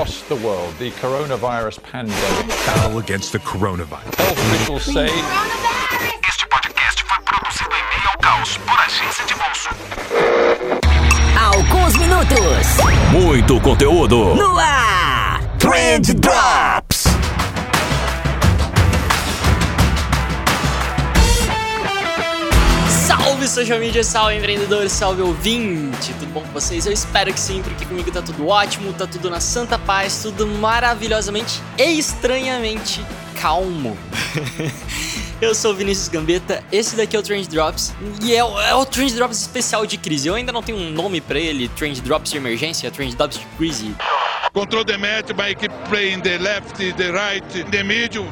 across the world, the coronavirus pandemic. Battle against the coronavirus. Health officials say Este podcast foi produzido em meio ao caos por agência de bolso. Alguns minutos Muito conteúdo. no ar. Trend Drops. Salve social media, salve empreendedor, salve ouvinte, tudo bom com vocês? Eu espero que sim, porque comigo tá tudo ótimo, tá tudo na santa paz, tudo maravilhosamente e estranhamente calmo. Eu sou o Vinícius Gambetta, esse daqui é o Trend Drops e é, o- é o Trend Drops especial de crise. Eu ainda não tenho um nome pra ele, Trend Drops de emergência, Trend Drops de crise, Control the match by keep playing the left, the right, the middle.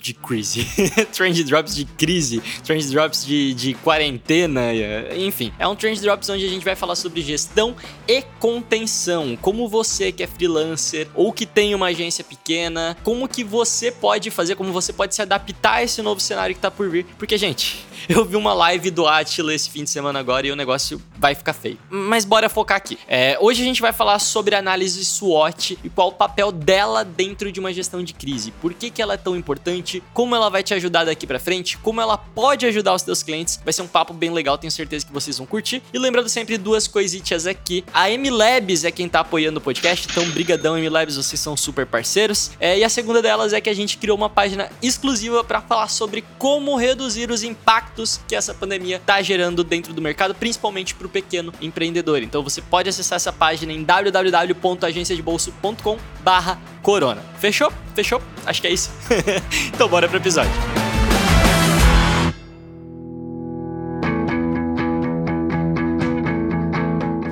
De crise. trend drops de crise, trend drops de, de quarentena, enfim. É um trend drops onde a gente vai falar sobre gestão e contenção. Como você que é freelancer ou que tem uma agência pequena, como que você pode fazer, como você pode se adaptar a esse novo cenário que tá por vir. Porque, gente, eu vi uma live do Atila esse fim de semana agora e o negócio vai ficar feio. Mas bora focar aqui. É, hoje a gente vai falar sobre análise SWOT e qual o papel dela dentro de uma gestão de crise. Por que, que ela é tão importante? Como ela vai te ajudar daqui pra frente? Como ela pode ajudar os teus clientes? Vai ser um papo bem legal, tenho certeza que vocês vão curtir. E lembrando sempre duas coisitas aqui. A MLabs é quem tá apoiando o podcast, então brigadão MLabs, vocês são super parceiros. É, e a segunda delas é que a gente criou uma página exclusiva para falar sobre como reduzir os impactos que essa pandemia tá gerando dentro do mercado, principalmente pro pequeno empreendedor. Então você pode acessar essa página em www.agenciadebolso.com barra corona. Fechou? Fechou? Acho que é isso. então bora pro episódio.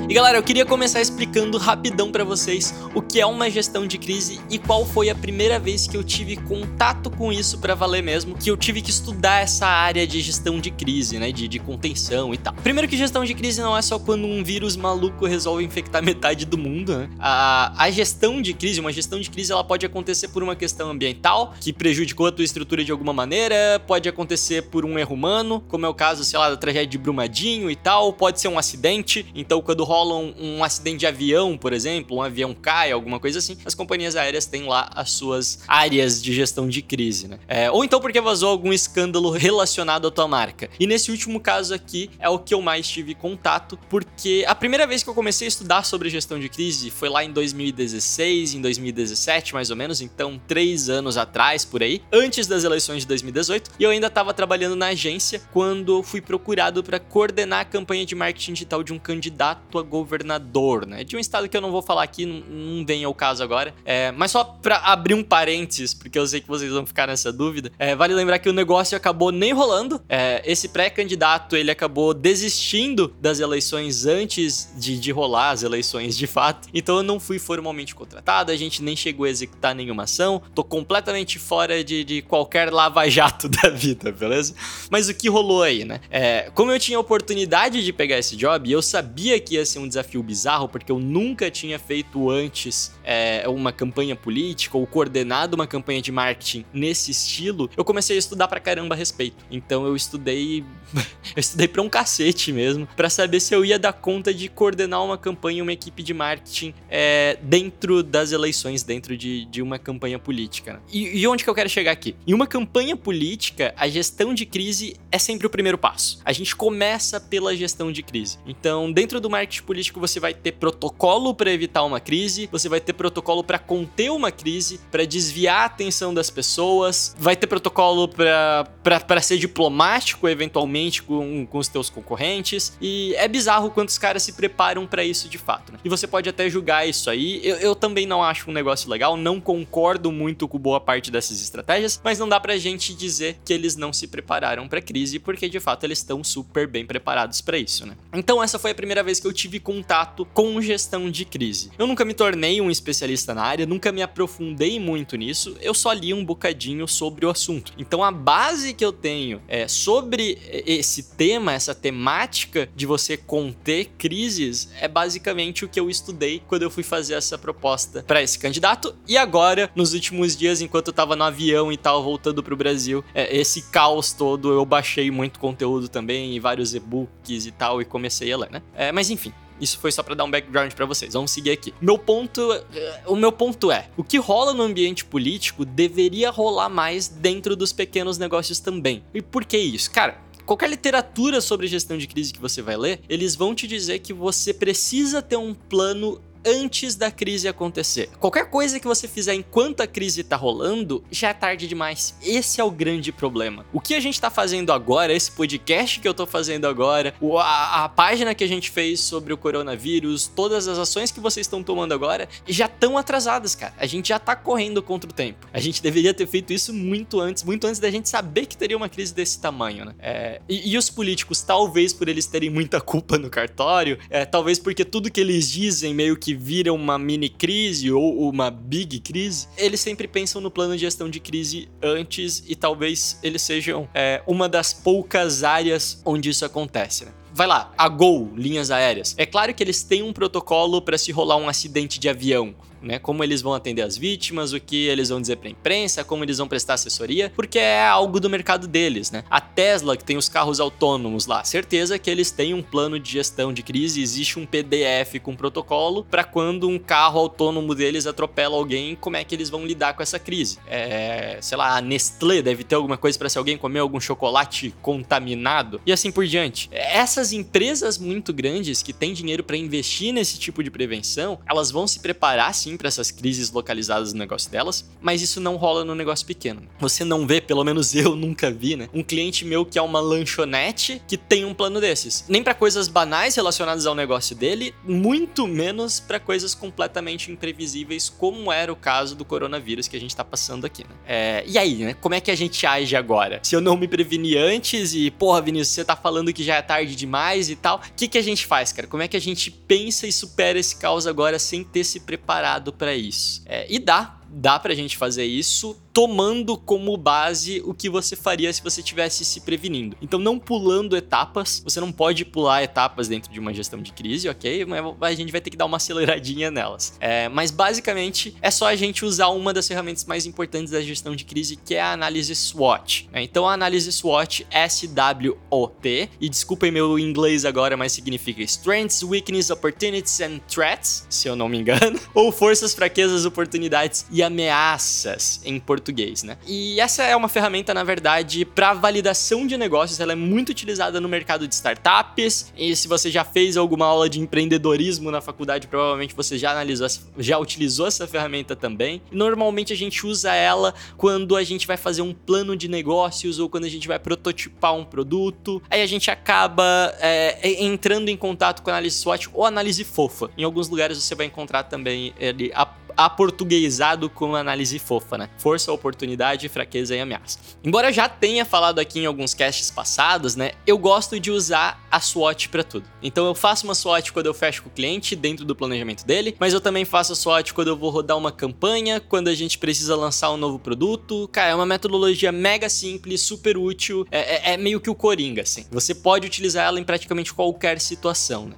E galera, eu queria começar explicando rapidão pra vocês o que é uma gestão de crise e qual foi a primeira vez que eu tive contato com isso pra valer mesmo, que eu tive que estudar essa área de gestão de crise, né, de, de contenção e tal. Primeiro que gestão de crise não é só quando um vírus maluco resolve infectar metade do mundo, né? A, a gestão de crise, uma gestão de crise, ela pode acontecer por uma questão ambiental, que prejudicou a tua estrutura de alguma maneira, pode acontecer por um erro humano, como é o caso, sei lá, da tragédia de Brumadinho e tal, pode ser um acidente, então quando rola um, um acidente de avião, por exemplo, um avião cai, alguma coisa assim, as companhias aéreas têm lá as suas áreas de gestão de crise, né? É, ou então porque vazou algum escândalo relacionado à tua marca. E nesse último caso aqui é o que eu mais tive contato, porque a primeira vez que eu comecei a estudar sobre gestão de crise foi lá em 2016, em 2017 mais ou menos, então três anos atrás por aí, antes das eleições de 2018, e eu ainda estava trabalhando na agência quando fui procurado para coordenar a campanha de marketing digital de um candidato a governador, né? De um estado que eu não vou falar aqui, não, vem ao caso agora. É, mas só pra abrir um parênteses, porque eu sei que vocês vão ficar nessa dúvida, é, vale lembrar que o negócio acabou nem rolando. É, esse pré-candidato, ele acabou desistindo das eleições antes de, de rolar as eleições de fato. Então eu não fui formalmente contratado, a gente nem chegou a executar nenhuma ação. Tô completamente fora de, de qualquer lava-jato da vida, beleza? Mas o que rolou aí, né? É, como eu tinha oportunidade de pegar esse job eu sabia que ia ser um desafio bizarro, porque eu nunca tinha feito antes é, uma campanha política ou coordenado uma campanha de marketing nesse estilo, eu comecei a estudar pra caramba a respeito. Então eu estudei. eu estudei pra um cacete mesmo, pra saber se eu ia dar conta de coordenar uma campanha, uma equipe de marketing é, dentro das eleições, dentro de, de uma campanha política. né? E, e onde que eu quero chegar aqui? Em uma campanha política, a gestão de crise é sempre o primeiro passo. A gente começa pela gestão de crise. Então, dentro do marketing político, você vai ter protocolo para evitar uma crise, você vai ter protocolo para conter uma crise, para desviar a atenção das pessoas, vai ter protocolo para ser diplomático eventualmente com, com os teus concorrentes. E é bizarro quantos caras se preparam para isso de fato. Né? E você pode até julgar isso aí. Eu, eu também não acho um negócio legal, não concordo muito com boa parte dessas estratégias, mas não dá pra gente dizer que eles não se prepararam para crise, porque de fato eles estão super bem preparados para isso, né? Então essa foi a primeira vez que eu tive contato com gestão de crise. Eu nunca me tornei um especialista na área, nunca me aprofundei muito nisso, eu só li um bocadinho sobre o assunto. Então a base que eu tenho é sobre esse tema, essa temática de você conter crises, é basicamente o que eu estudei quando eu fui fazer essa proposta para esse candidato. E agora, nos últimos dias, enquanto eu tava no avião e tal, voltando pro Brasil, é, esse caos todo, eu baixei muito conteúdo também, e vários e-books e tal, e comecei a ler, né? É, mas enfim, Isso foi só para dar um background para vocês. Vamos seguir aqui. Meu ponto, eh, o meu ponto é, o que rola no ambiente político deveria rolar mais dentro dos pequenos negócios também. E por que isso? Cara, qualquer literatura sobre gestão de crise que você vai ler, eles vão te dizer que você precisa ter um plano antes da crise acontecer. Qualquer coisa que você fizer enquanto a crise tá rolando, já é tarde demais. Esse é o grande problema. O que a gente tá fazendo agora, esse podcast que eu tô fazendo agora, a, página que a gente fez sobre o coronavírus, todas as ações que vocês estão tomando agora, já estão atrasadas, cara. A gente já tá correndo contra o tempo. A gente deveria ter feito isso muito antes, muito antes da gente saber que teria uma crise desse tamanho, né? É, e, e, os políticos, talvez por eles terem muita culpa no cartório, é, talvez porque tudo que eles dizem meio que vira uma mini crise ou uma big crise, eles sempre pensam no plano de gestão de crise antes e talvez eles sejam é, uma das poucas áreas onde isso acontece. Né? vai lá, a Gol, linhas aéreas. É claro que eles têm um protocolo para se rolar um acidente de avião, né? Como eles vão atender as vítimas, o que eles vão dizer para a imprensa, como eles vão prestar assessoria, porque é algo do mercado deles, né? A Tesla, que tem os carros autônomos lá, certeza que eles têm um plano de gestão de crise, existe um PDF com protocolo para quando um carro autônomo deles atropela alguém, como é que eles vão lidar com essa crise. É, sei lá, a Nestlé deve ter alguma coisa para se alguém comer algum chocolate contaminado e assim por diante. Essas empresas muito grandes que têm dinheiro para investir nesse tipo de prevenção, elas vão se preparar sim sim para essas crises localizadas no negócio delas, mas isso não rola no negócio pequeno. Você não vê, pelo menos eu nunca vi, né? Um cliente meu que é uma lanchonete que tem um plano desses. Nem para coisas banais relacionadas ao negócio dele, muito menos para coisas completamente imprevisíveis, como era o caso do coronavírus que a gente tá passando aqui, né? É, e aí, né? Como é que a gente age agora? Se eu não me preveni antes e, porra, Vinícius, você tá falando que já é tarde demais e tal, o que, que a gente faz, cara? Como é que a gente pensa e supera esse caos agora sem ter se preparado para isso. É, e dá, dá pra gente fazer isso tomando como base o que você faria se você tivesse se prevenindo. Então, não pulando etapas, você não pode pular etapas dentro de uma gestão de crise, ok? Mas a gente vai ter que dar uma aceleradinha nelas. É, mas basicamente é só a gente usar uma das ferramentas mais importantes da gestão de crise, que é a análise SWOT. Né? Então, a análise SWOT, S-W-O-T, e desculpem meu inglês agora, mas significa Strengths, Weaknesses, Opportunities and Threats, se eu não me engano, ou forças, fraquezas, oportunidades e ameaças em português português, né? E essa é uma ferramenta, na verdade, para validação de negócios. Ela é muito utilizada no mercado de startups. E se você já fez alguma aula de empreendedorismo na faculdade, provavelmente você já analisou, já utilizou essa ferramenta também. Normalmente a gente usa ela quando a gente vai fazer um plano de negócios ou quando a gente vai prototipar um produto. Aí a gente acaba é, entrando em contato com a análise SWOT ou análise fofa. Em alguns lugares você vai encontrar também ele aportuguesado com análise fofa, né? Força, oportunidade, fraqueza e ameaça. Embora eu já tenha falado aqui em alguns casts passados, né? Eu gosto de usar a SWOT para tudo. Então eu faço uma SWOT quando eu fecho com o cliente dentro do planejamento dele, mas eu também faço a SWOT quando eu vou rodar uma campanha, quando a gente precisa lançar um novo produto. Cara, é uma metodologia mega simples, super útil, é, é, é meio que o Coringa, assim. Você pode utilizar ela em praticamente qualquer situação, né?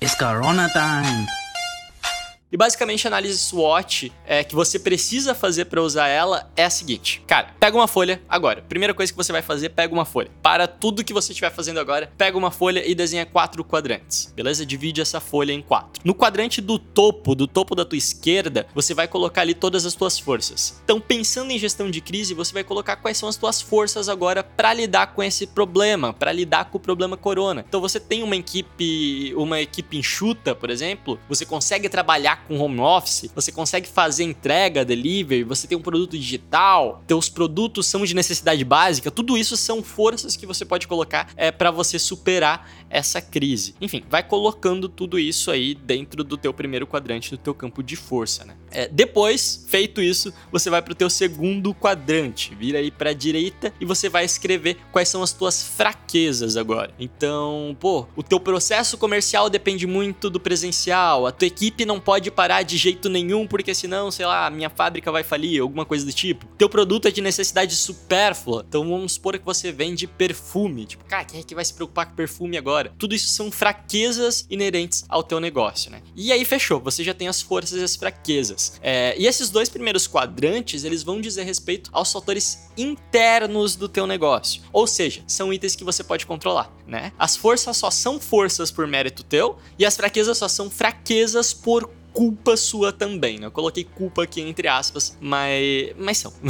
It's Corona Time! E basicamente a análise SWOT é, que você precisa fazer para usar ela é a seguinte: cara, pega uma folha agora. Primeira coisa que você vai fazer, pega uma folha. Para tudo que você estiver fazendo agora, pega uma folha e desenha quatro quadrantes. Beleza? Divide essa folha em quatro. No quadrante do topo, do topo da tua esquerda, você vai colocar ali todas as tuas forças. Então, pensando em gestão de crise, você vai colocar quais são as tuas forças agora para lidar com esse problema, para lidar com o problema corona. Então, você tem uma equipe, uma equipe enxuta, por exemplo, você consegue trabalhar com home office, você consegue fazer entrega, delivery, você tem um produto digital, teus produtos são de necessidade básica, tudo isso são forças que você pode colocar é, para você superar essa crise. Enfim, vai colocando tudo isso aí dentro do teu primeiro quadrante do teu campo de força, né? É, depois, feito isso, você vai para o teu segundo quadrante, vira aí para direita e você vai escrever quais são as tuas fraquezas agora. Então, pô, o teu processo comercial depende muito do presencial, a tua equipe não pode parar de jeito nenhum, porque senão, sei lá, minha fábrica vai falir, alguma coisa do tipo. Teu produto é de necessidade supérflua. Então vamos supor que você vende perfume. Tipo, cara, quem é que vai se preocupar com perfume agora? Tudo isso são fraquezas inerentes ao teu negócio, né? E aí fechou, você já tem as forças e as fraquezas. É, e esses dois primeiros quadrantes, eles vão dizer respeito aos fatores internos do teu negócio. Ou seja, são itens que você pode controlar, né? As forças só são forças por mérito teu e as fraquezas só são fraquezas por culpa sua também, né? Eu coloquei culpa aqui entre aspas, mas, mas são.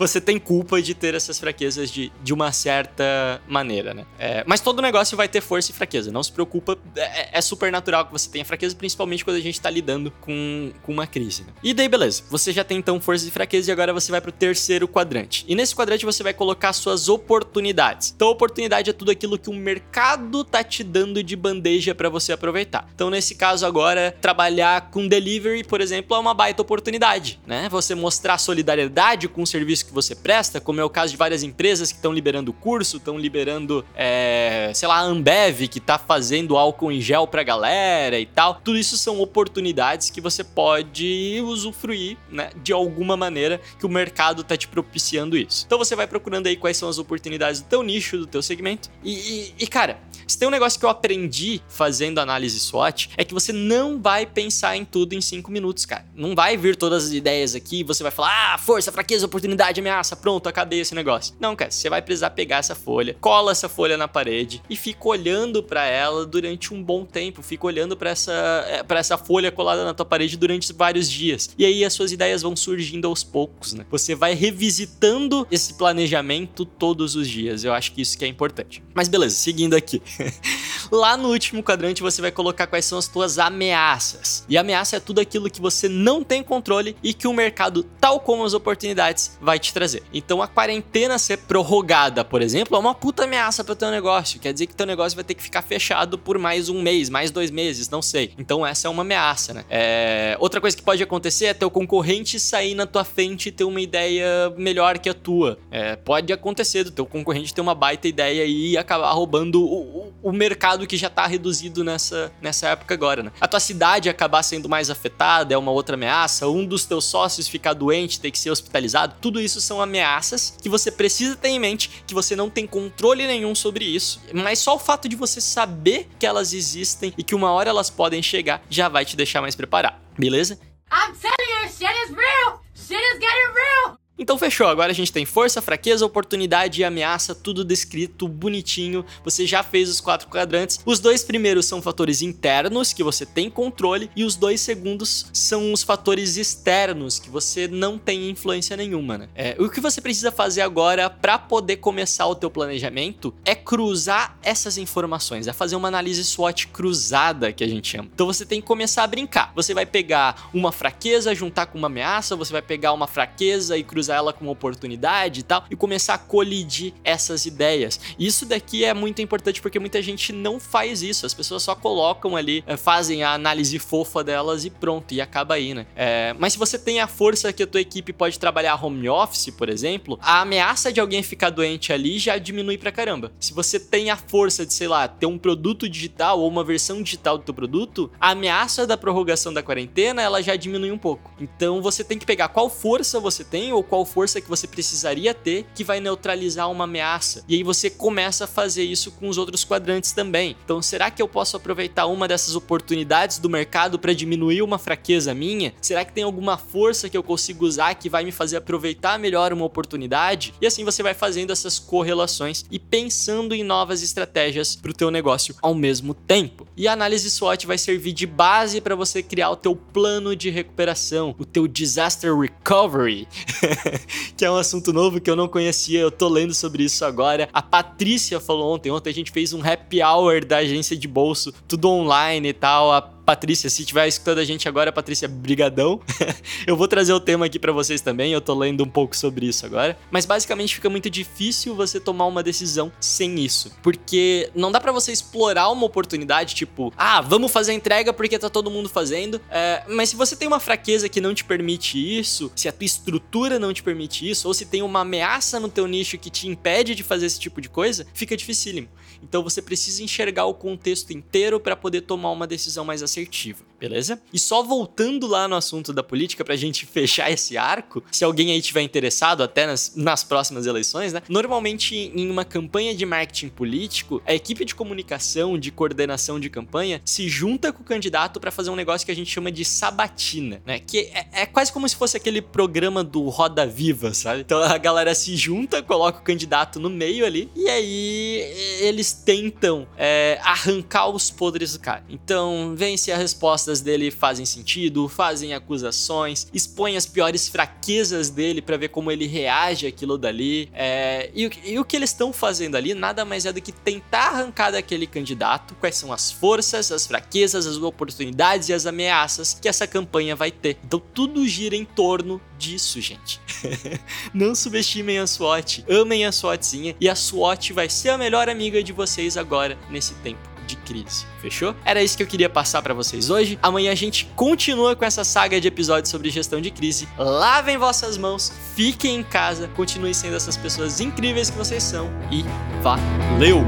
você tem culpa de ter essas fraquezas de, de uma certa maneira, né? É, mas todo negócio vai ter força e fraqueza, não se preocupa, é, é, super natural que você tenha fraqueza, principalmente quando a gente tá lidando com, com uma crise. Né? E daí, beleza, você já tem então força e fraqueza e agora você vai pro terceiro quadrante. E nesse quadrante você vai colocar suas oportunidades. Então, oportunidade é tudo aquilo que o mercado tá te dando de bandeja para você aproveitar. Então, nesse caso agora, trabalhar com delivery, por exemplo, é uma baita oportunidade, né? Você mostrar solidariedade com o serviço que você presta, como é o caso de várias empresas que estão liberando curso, estão liberando, é, sei lá, a Ambev, que tá fazendo álcool em gel pra galera e tal. Tudo isso são oportunidades que você pode usufruir, né? De alguma maneira que o mercado tá te propiciando isso. Então você vai procurando aí quais são as oportunidades do teu nicho, do teu segmento. E, e, e cara, tem um negócio que eu aprendi fazendo análise SWOT, é que você não vai pensar em tudo em cinco minutos, cara. Não vai vir todas as ideias aqui você vai falar, ah, força, fraqueza, oportunidade, ameaça, pronto, acabei esse negócio. Não, cara, você vai precisar pegar essa folha, cola essa folha na parede e fica olhando para ela durante um bom tempo, fica olhando para essa, é, pra essa folha colada na tua parede durante vários dias. E aí as suas ideias vão surgindo aos poucos, né? Você vai revisitando esse planejamento todos os dias. Eu acho que isso que é importante. Mas beleza, seguindo aqui. Lá no último quadrante você vai colocar quais são as tuas ameaças. E ameaça é tudo aquilo que você não tem controle e que o mercado, tal como as oportunidades, vai te trazer. Então a quarentena ser prorrogada, por exemplo, é uma puta ameaça para teu negócio. Quer dizer que teu negócio vai ter que ficar fechado por mais um mês, mais dois meses, não sei. Então essa é uma ameaça, né? É... Outra coisa que pode acontecer é teu concorrente sair na tua frente e ter uma ideia melhor que a tua. É... Pode acontecer do teu concorrente ter uma baita ideia e acabar roubando o, o, mercado que já tá reduzido nessa, nessa época agora, né? A tua cidade acabar sendo mais afetada é uma outra ameaça, um dos teus sócios ficar doente, ter que ser hospitalizado, tudo isso são ameaças que você precisa ter em mente, que você não tem controle nenhum sobre isso, mas só o fato de você saber que elas existem e que uma hora elas podem chegar já vai te deixar mais preparado, beleza? I'm telling you, shit is real! Shit is getting real! Então fechou, agora a gente tem força, fraqueza, oportunidade e ameaça, tudo descrito bonitinho. Você já fez os quatro quadrantes. Os dois primeiros são fatores internos que você tem controle e os dois segundos são os fatores externos que você não tem influência nenhuma, né? É, o que você precisa fazer agora para poder começar o teu planejamento é cruzar essas informações, é fazer uma análise SWOT cruzada que a gente chama. Então você tem que começar a brincar. Você vai pegar uma fraqueza, juntar com uma ameaça, você vai pegar uma fraqueza e cruzar ela como oportunidade e tal, e começar a colidir essas ideias. Isso daqui é muito importante porque muita gente não faz isso, as pessoas só colocam ali, eh, fazem a análise fofa delas e pronto, e acaba aí, né? É, mas se você tem a força que a tua equipe pode trabalhar home office, por exemplo, a ameaça de alguém ficar doente ali já diminui pra caramba. Se você tem a força de, sei lá, ter um produto digital ou uma versão digital do teu produto, a ameaça da prorrogação da quarentena, ela já diminui um pouco. Então você tem que pegar qual força você tem ou qual qual força que você precisaria ter que vai neutralizar uma ameaça. E aí você começa a fazer isso com os outros quadrantes também. Então, será que eu posso aproveitar uma dessas oportunidades do mercado para diminuir uma fraqueza minha? Será que tem alguma força que eu consigo usar que vai me fazer aproveitar melhor uma oportunidade? E assim você vai fazendo essas correlações e pensando em novas estratégias para o teu negócio ao mesmo tempo. E a análise SWOT vai servir de base para você criar o teu plano de recuperação, o teu disaster recovery. que é um assunto novo que eu não conhecia, eu tô lendo sobre isso agora. A Patrícia falou ontem, ontem a gente fez um happy hour da agência de bolso, tudo online e tal. A Patrícia, se estiver escutando a gente agora, Patrícia, brigadão. eu vou trazer o tema aqui para vocês também, eu tô lendo um pouco sobre isso agora. Mas basicamente fica muito difícil você tomar uma decisão sem isso. Porque não dá para você explorar uma oportunidade, tipo, ah, vamos fazer a entrega porque tá todo mundo fazendo. É, mas se você tem uma fraqueza que não te permite isso, se a tua estrutura não te permite isso, ou se tem uma ameaça no teu nicho que te impede de fazer esse tipo de coisa, fica dificílimo. Então você precisa enxergar o contexto inteiro para poder tomar uma decisão mais assertiva. Beleza? E só voltando lá no assunto da política pra gente fechar esse arco, se alguém aí tiver interessado até nas, nas próximas eleições, né? Normalmente em uma campanha de marketing político, a equipe de comunicação, de coordenação de campanha, se junta com o candidato para fazer um negócio que a gente chama de sabatina, né? Que é, é quase como se fosse aquele programa do Roda Viva, sabe? Então a galera se junta, coloca o candidato no meio ali, e aí eles tentam é, arrancar os podres do cara. Então, vem se as dele fazem sentido, fazem acusações, expõe as piores fraquezas dele para ver como ele reage àquilo dali. É, e, e o que eles estão fazendo ali nada mais é do que tentar arrancar daquele candidato quais são as forças, as fraquezas, as oportunidades e as ameaças que essa campanha vai ter. Então tudo gira em torno disso, gente. Não subestimem a SWAT, amem a SWATzinha e a SWAT vai ser a melhor amiga de vocês agora nesse tempo de crise. Fechou? Era isso que eu queria passar para vocês hoje. Amanhã a gente continua com essa saga de episódios sobre gestão de crise. Lavem vossas mãos, fiquem em casa, continuem sendo essas pessoas incríveis que vocês são e valeu!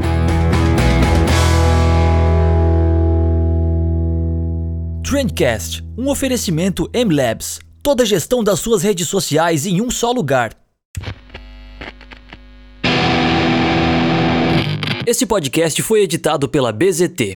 Trendcast, um oferecimento M-Labs. Toda a gestão das suas redes sociais em um só lugar. Esse podcast foi editado pela BZT.